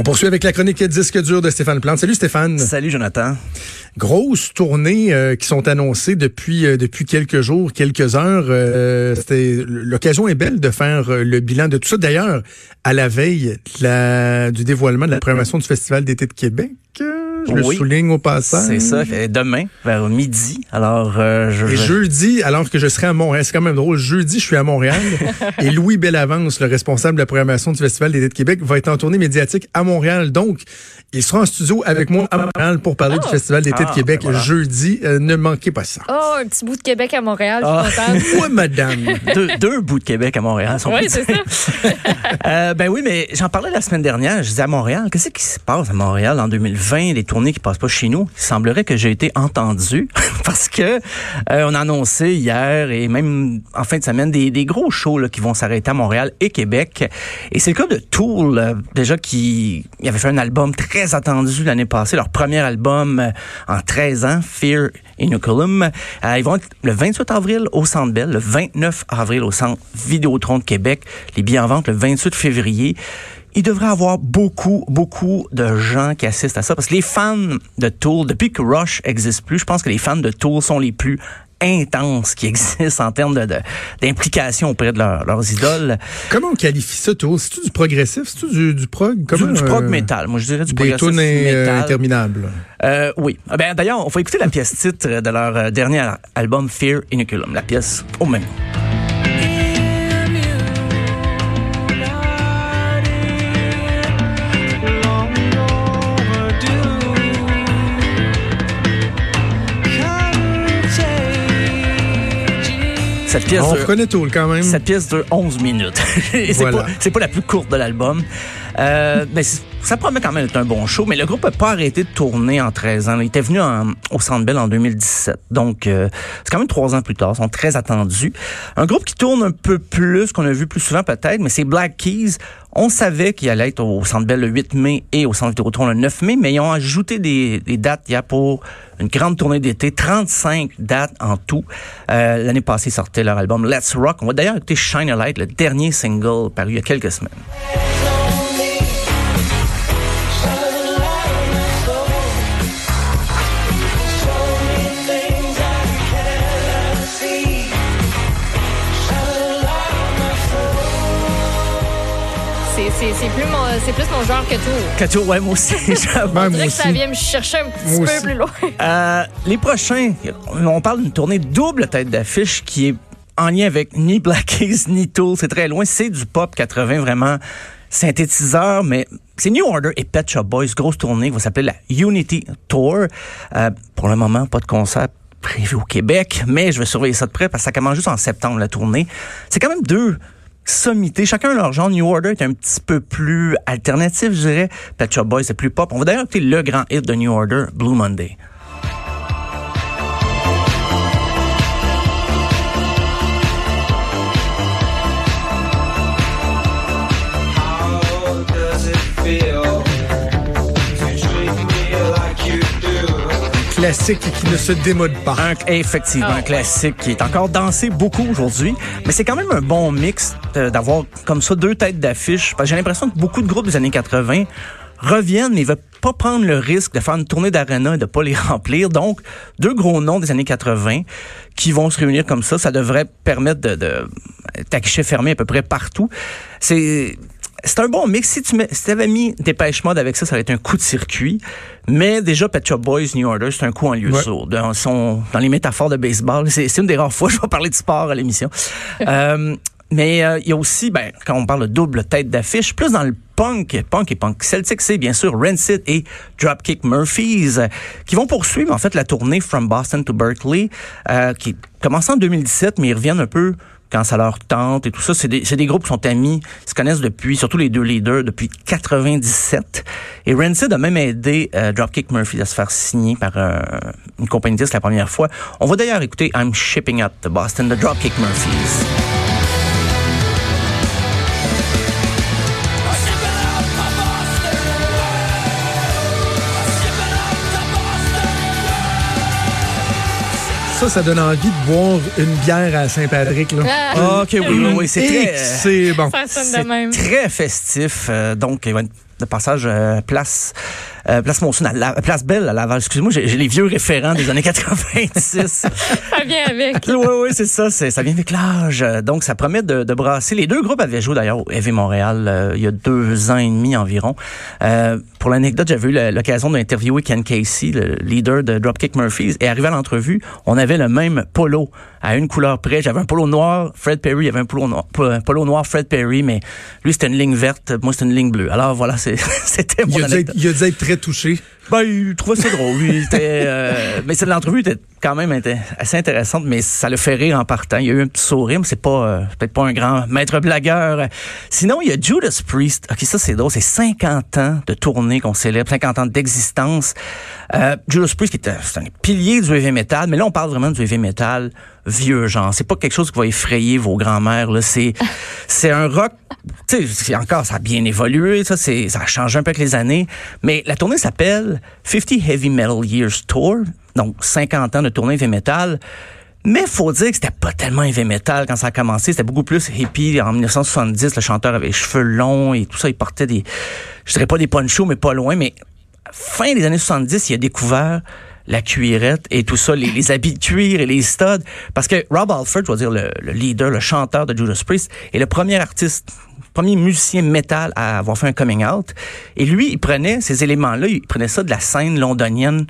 On poursuit avec la chronique disque dur de Stéphane Plante. Salut Stéphane. Salut Jonathan. Grosse tournée euh, qui sont annoncées depuis euh, depuis quelques jours, quelques heures. Euh, c'était l'occasion est belle de faire le bilan de tout ça. D'ailleurs, à la veille la, du dévoilement de la programmation du Festival d'été de Québec. Je le souligne au passage. C'est ça. Demain, vers midi. Alors, je, Et jeudi, alors que je serai à Montréal, c'est quand même drôle. Jeudi, je suis à Montréal. et Louis Bellavance, le responsable de la programmation du Festival d'été de Québec, va être en tournée médiatique à Montréal. Donc, il sera en studio avec moi à Montréal pour parler du ah. Festival d'été de ah, Québec ben jeudi. Euh, ne manquez pas ça. Oh, un petit bout de Québec à Montréal, je suis ah. oui, madame. deux, bouts de Québec à Montréal. Oui, c'est ça. euh, ben oui, mais j'en parlais la semaine dernière. Je disais à Montréal, qu'est-ce qui se passe à Montréal en 2020, les tournées qui passent pas chez nous? Il semblerait que j'ai été entendu parce que euh, on a annoncé hier et même en fin de semaine des, des gros shows là, qui vont s'arrêter à Montréal et Québec. Et c'est le cas de Tool, déjà qui avait fait un album très très attendu l'année passée, leur premier album euh, en 13 ans, Fear Inoculum. Euh, ils vont être le 28 avril au Centre Bell, le 29 avril au Centre Vidéotron de Québec, les billets en vente le 28 février il devrait y avoir beaucoup, beaucoup de gens qui assistent à ça. Parce que les fans de Tool, depuis que Rush existe plus, je pense que les fans de Tool sont les plus intense qui existe en termes de, d'implication auprès de leurs idoles. Comment on qualifie ça, toi? C'est-tu du progressif? C'est-tu du, du prog? Comment, du, prog metal. Moi, je dirais du progressif euh, metal. interminables. Euh, oui. Ah, ben, d'ailleurs, on va écouter la pièce titre de leur euh, dernier album, Fear Inoculum. La pièce au même Cette pièce On reconnaît tout quand même. Cette pièce dure 11 minutes. c'est pas, pas la plus courte de l'album. Euh, mais ça promet quand même d'être un bon show, mais le groupe n'a pas arrêté de tourner en 13 ans. Il était venu au Centre en 2017. Donc, euh, c'est quand même trois ans plus tard. Ils sont très attendus. Un groupe qui tourne un peu plus, qu'on a vu plus souvent peut-être, mais c'est Black Keys. On savait qu'il allait être au Centre le 8 mai et au Centre Vidéotron le 9 mai, mais ils ont ajouté des, des dates il y a pour une grande tournée d'été, 35 dates en tout. Euh, L'année passée, ils sortaient leur album Let's Rock. On va d'ailleurs écouter Shine a Light, le dernier single paru il y a quelques semaines. C'est plus, mon, plus mon genre que tout. Que tout, ouais, moi aussi. On dirait que ça vient me chercher un petit peu plus loin. Euh, les prochains, on parle d'une tournée double tête d'affiche qui est en lien avec ni Black Keys ni Tool. C'est très loin. C'est du pop 80 vraiment synthétiseur, mais c'est New Order et Pet Shop Boys, grosse tournée qui va s'appeler la Unity Tour. Euh, pour le moment, pas de concert prévu au Québec, mais je vais surveiller ça de près parce que ça commence juste en septembre la tournée. C'est quand même deux sommité. Chacun leur genre. New Order est un petit peu plus alternatif, je dirais. Pet Shop Boys, c'est plus pop. On va d'ailleurs écouter le grand hit de New Order, Blue Monday. Classique qui ne se démode pas. Un, effectivement, un ah, classique qui est encore dansé beaucoup aujourd'hui. Mais c'est quand même un bon mix d'avoir comme ça deux têtes d'affiche. J'ai l'impression que beaucoup de groupes des années 80 reviennent, mais ils veulent pas prendre le risque de faire une tournée d'arena et de pas les remplir. Donc, deux gros noms des années 80 qui vont se réunir comme ça, ça devrait permettre de, de fermé à peu près partout. C'est c'est un bon mix. Si tu mets, si avais mis Dépêche Mode avec ça, ça aurait été un coup de circuit. Mais déjà, Pet Shop Boys, New Order, c'est un coup en lieu ouais. sourd. Dans, dans les métaphores de baseball, c'est une des rares fois que je vais parler de sport à l'émission. euh, mais euh, il y a aussi, ben, quand on parle de double tête d'affiche, plus dans le punk, punk et punk celtic, c'est bien sûr Rancid et Dropkick Murphys, euh, qui vont poursuivre en fait la tournée From Boston to Berkeley, euh, qui commence en 2017, mais ils reviennent un peu quand ça leur tente et tout ça. C'est des, des, groupes qui sont amis, se connaissent depuis, surtout les deux leaders, depuis 97. Et Rancid a même aidé euh, Dropkick Murphy à se faire signer par euh, une compagnie disque la première fois. On va d'ailleurs écouter I'm Shipping Out to Boston de Dropkick Murphys. Ça, ça donne envie de boire une bière à Saint-Patrick. Là. Ah. ah ok, oui, oui, oui c'est très, c'est bon. Ça sonne de même. très festif. Euh, donc, il va être de passage euh, place euh, place Monson, à la, place Belle à Laval. Excusez-moi, j'ai les vieux référents des années 86. ça vient avec. Oui, oui, c'est ça. Ça vient avec l'âge. Donc, ça promet de, de, brasser. Les deux groupes avaient joué d'ailleurs au Heavy Montréal euh, il y a deux ans et demi environ. Euh, pour l'anecdote, j'avais eu l'occasion d'interviewer Ken Casey, le leader de Dropkick Murphys, et arrivé à l'entrevue, on avait le même polo à une couleur près. J'avais un polo noir, Fred Perry, il y avait un polo noir, un polo noir Fred Perry, mais lui c'était une ligne verte, moi c'était une ligne bleue. Alors voilà, c'était mon il a, anecdote. il a dû être très touché. Ben, il trouvait ça drôle. Lui, était, euh, mais l'entrevue était quand même assez intéressante, mais ça le fait rire en partant. Il y a eu un petit sourire, mais c'est pas euh, peut-être pas un grand maître blagueur. Sinon, il y a Judas Priest. Ok, ça c'est drôle. C'est 50 ans de tournée qu'on célèbre, 50 ans d'existence. Euh, Judas Priest qui est un, pilier du heavy metal, mais là on parle vraiment du heavy metal vieux genre. C'est pas quelque chose qui va effrayer vos grands-mères. Là, c'est c'est un rock. Tu sais, encore ça a bien évolué. Ça c'est ça a changé un peu avec les années. Mais la tournée s'appelle 50 Heavy Metal Years Tour. Donc 50 ans de tournée heavy metal. Mais faut dire que c'était pas tellement heavy metal quand ça a commencé. C'était beaucoup plus hippie. En 1970, le chanteur avait les cheveux longs et tout ça. Il portait des, je dirais pas des ponchos, mais pas loin. Mais fin des années 70, il a découvert la cuirette et tout ça, les, habits de cuir et les studs. Parce que Rob Alford, je veux dire le, leader, le chanteur de Judas Priest, est le premier artiste, premier musicien métal à avoir fait un coming out. Et lui, il prenait ces éléments-là, il prenait ça de la scène londonienne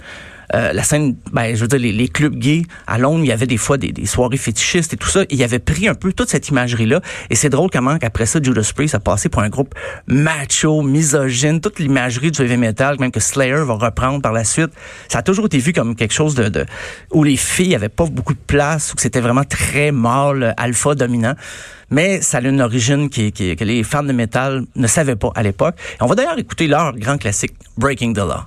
euh, la scène, ben, je veux dire, les, clubs gays à Londres, il y avait des fois des, soirées fétichistes et tout ça. il avait pris un peu toute cette imagerie-là. Et c'est drôle comment qu'après ça, Judas Priest a passé pour un groupe macho, misogyne, toute l'imagerie du heavy metal, même que Slayer va reprendre par la suite. Ça a toujours été vu comme quelque chose de, de où les filles avaient pas beaucoup de place, où c'était vraiment très mâle, alpha dominant mais ça a une origine qui, qui, que les fans de métal ne savaient pas à l'époque. On va d'ailleurs écouter leur grand classique, Breaking the Law.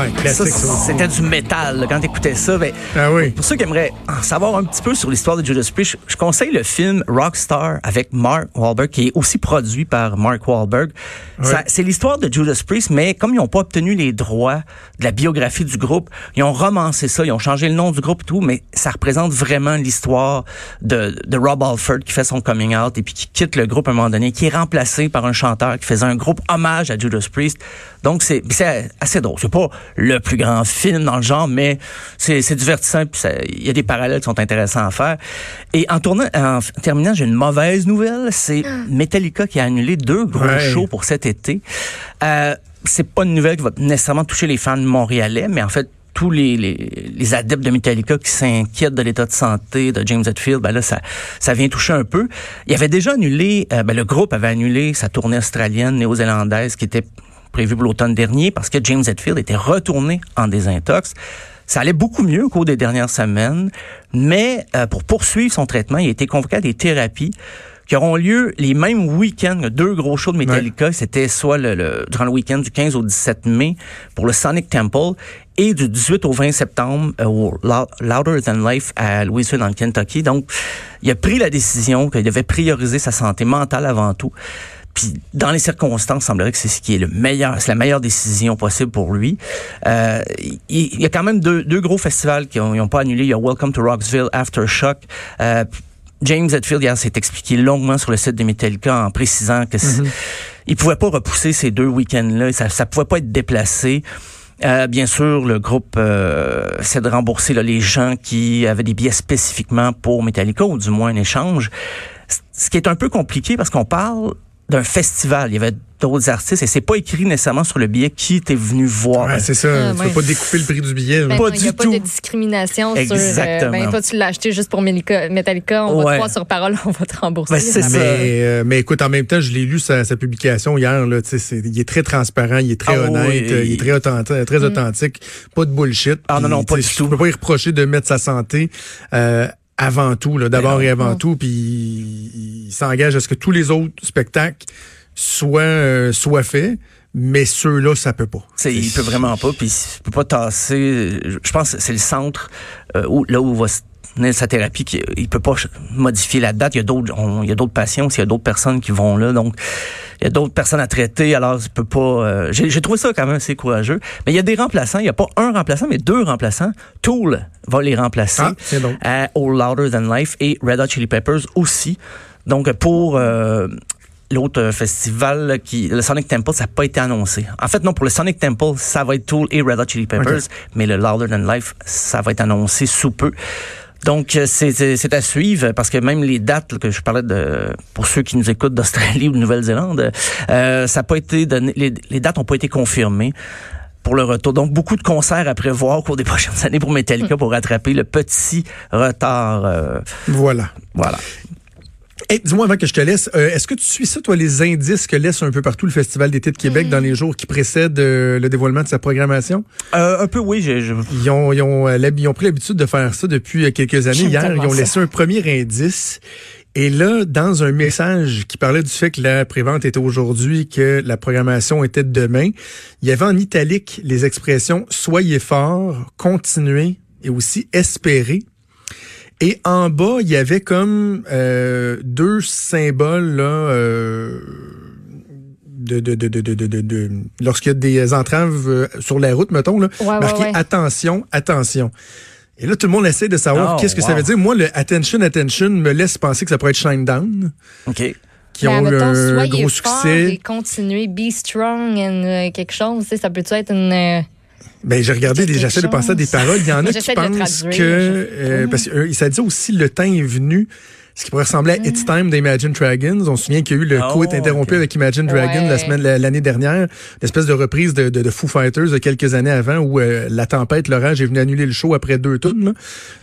Ah, C'était du métal quand t'écoutais ça. Ben, ah oui. Pour ceux qui aimeraient en savoir un petit peu sur l'histoire de Judas Priest, je, conseille le film Rockstar avec Mark Wahlberg, qui est aussi produit par Mark Wahlberg. C'est l'histoire de Judas Priest, mais comme ils n'ont pas obtenu les droits de la biographie du groupe, ils ont romancé ça, ils ont changé le nom du groupe et tout, mais ça représente vraiment l'histoire de, de Rob Alford qui fait son coming out et puis qui quitte le groupe à un moment donné, qui est remplacé par un chanteur qui faisait un groupe hommage à Judas Priest. Donc c'est assez drôle. C'est pas le plus grand film dans le genre, mais c'est divertissant. Puis il y a des parallèles qui sont intéressants à faire. Et en tournant, en terminant, j'ai une mauvaise nouvelle. C'est ah. Metallica qui a annulé deux gros shows pour cet été. Euh, c'est pas une nouvelle qui va nécessairement toucher les fans montréalais, mais en fait tous les, les, adeptes de Metallica qui s'inquiètent de l'état de santé de James Hetfield, ben là, ça, ça vient toucher un peu. Il avait déjà annulé, euh, ben le groupe avait annulé sa tournée australienne, néo-zélandaise, qui était prévu pour l'automne dernier parce que James Hetfield était retourné en désintox. Ça allait beaucoup mieux au cours des dernières semaines, mais euh, pour poursuivre son traitement, il a été convoqué à des thérapies qui auront lieu les mêmes week-ends. Deux gros shows de Metallica. C'était soit le, durant le week-end du 15 au 17 mai pour le Sonic Temple et du 18 au 20 septembre euh, au Louder Than Life à Louisville, en Kentucky. Donc, il a pris la décision qu'il devait prioriser sa santé mentale avant tout. Puis dans les circonstances, il semblerait que c'est ce qui est le meilleur, c'est la meilleure décision possible pour lui. Euh, il, y a quand même deux, deux gros festivals qui n'ont pas annulé. Il y a Welcome to Rocksville, Aftershock. Euh, James Hetfield hier s'est expliqué longuement sur le site de Metallica en précisant que mm il pouvait pas repousser ces deux week-ends-là, ça, ça pouvait pas être déplacé. Euh, bien sûr, le groupe euh, essaie de rembourser là, les gens qui avaient des billets spécifiquement pour Metallica, ou du moins un échange. Ce qui est un peu compliqué parce qu'on parle d'un festival. Il y avait d'autres artistes et c'est pas écrit nécessairement sur le billet qui était venu voir. Ouais, c'est ça. Ah, tu peux pas découper le prix du billet. Ben, pas Il n'y a pas de discrimination Exactement. sur. Euh, ben, toi, tu l'as acheté juste pour Metallica. On va te voir sur parole, on va te rembourser. Ben, c'est ça. Mais, euh, mais, écoute, en même temps, je l'ai lu sa, sa, publication hier. Là, c'est, il est très transparent, il est très ah, honnête, il est très authentique, très mm. authentique. Pas de bullshit. Ah non, non, pas du tout. Tu peux pas y reprocher de mettre sa santé euh, avant tout, d'abord et avant tout, puis il, il s'engage à ce que tous les autres spectacles soit euh, soit fait mais ceux-là, ça peut pas. C'est, il peut vraiment pas, puis il peut pas tasser. Je pense que c'est le centre euh, où là où va sa thérapie, qui, il peut pas modifier la date. Il y a d'autres, il y a d'autres patients, il y a d'autres personnes qui vont là, donc il y a d'autres personnes à traiter. Alors, je peux pas. Euh, j'ai trouvé ça quand même assez courageux. Mais il y a des remplaçants. Il y a pas un remplaçant, mais deux remplaçants. Tool va les remplacer ah, à All Louder Than Life et Red Hot Chili Peppers aussi. Donc pour euh, l'autre festival qui le Sonic Temple ça n'a pas été annoncé. En fait non pour le Sonic Temple ça va être Tool et Red Hot Chili Peppers mais le Louder Than Life ça va être annoncé sous peu. Donc c'est à suivre parce que même les dates que je parlais de pour ceux qui nous écoutent d'Australie ou de Nouvelle-Zélande, euh, ça a pas été donné, les, les dates ont pas été confirmées pour le retour. Donc, beaucoup de concerts à prévoir au cours des prochaines années pour Metallica pour rattraper le petit retard. Euh, voilà. Voilà. Hey, dis-moi avant que je te laisse, euh, est-ce que tu suis ça, toi, les indices que laisse un peu partout le Festival d'été de Québec dans les jours qui précèdent euh, le dévoilement de sa programmation? Euh, un peu, oui. Je, Ils, ont, ils, ont, ils ont pris l'habitude de faire ça depuis quelques années. Hier, ils ont laissé un premier indice. Et là, dans un message qui parlait du fait que la prévente était aujourd'hui, que la programmation était demain, il y avait en italique les expressions soyez fort, continuez et aussi espérez. Et en bas, il y avait comme euh, deux symboles là. Euh, de, de, de, de, de, de, lorsqu'il y a des entraves euh, sur la route, mettons, là, marqué attention, attention. Et là, tout le monde essaie de savoir oh, qu'est-ce que ça veut dire. Moi, le attention, attention me laisse penser que ça pourrait être Shine Down. OK. Qui ont eu un gros succès. Et continuer, be strong and quelque chose. Ça peut être une ben, j'ai regardé, j'essaie de penser à des paroles. Il y en a qui pensent que, euh, parce que euh, ça dit aussi le temps est venu ce qui pourrait ressembler à It's Time d'Imagine Dragons. On se souvient qu'il y a eu le oh, coup interrompu avec Imagine Dragons la semaine l'année dernière, une espèce de reprise de, de, de, Foo Fighters de quelques années avant où euh, la tempête, l'orage est venu annuler le show après deux tours.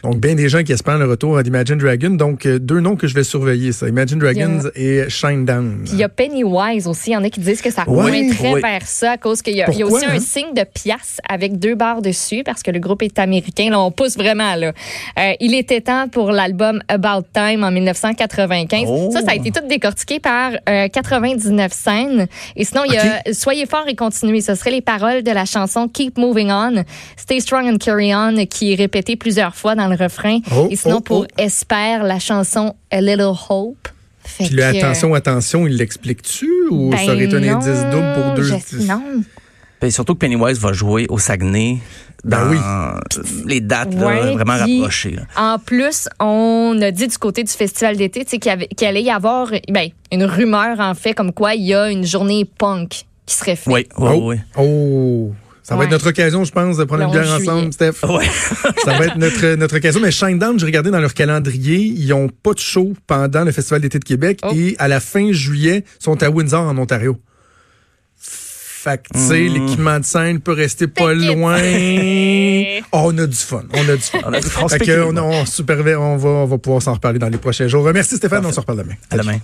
Donc bien des gens qui espèrent le retour d'Imagine Dragons. Donc euh, deux noms que je vais surveiller, ça, Imagine Dragons et Shinedown. il y a Pennywise aussi, il y en a qui disent que ça pointerait vers ça à cause qu'il y, a aussi un hein? signe de pièce avec deux barres dessus parce que le groupe est américain. Là, on pousse vraiment là. Euh, il était temps pour l'album About Time en 1995. Ça, ça a été tout décortiqué par 99 euh, scènes. Et sinon, il y a Soyez fort et continuez. Ce serait les paroles de la chanson Keep Moving On, Stay Strong and Carry On, qui est répétée plusieurs fois dans le refrain. Oh, et sinon, oh, pour. Espère, la chanson A Little Hope. Puis le attention, attention, il l'explique-tu ou ça aurait été un ben indice double pour deux? non. Ben, surtout que Pennywise va jouer au Saguenay ben dans les dates vraiment rapprochées. En plus, on a dit du côté du festival d'été qu'il allait y avoir ben, une rumeur en fait comme quoi il y a une journée punk qui serait faite. Oui, oh, oui. Oh. Ça va être notre occasion, je pense, de prendre une bière ensemble, Steph. Ouais. ça va être notre, notre occasion. Mais Shinedown, j'ai regardé dans leur calendrier, ils ont pas de show pendant le Festival d'été de Québec oh. et à la fin juillet, sont à Windsor, en Ontario. Fait que, tu sais, hmm. l'équipement de scène peut rester pas loin. Oh, on a du fun. On a du fun. on a du fun. Fait que, on, on, on, va, on va pouvoir s'en reparler dans les prochains jours. Merci Stéphane, on se reparle demain. À demain.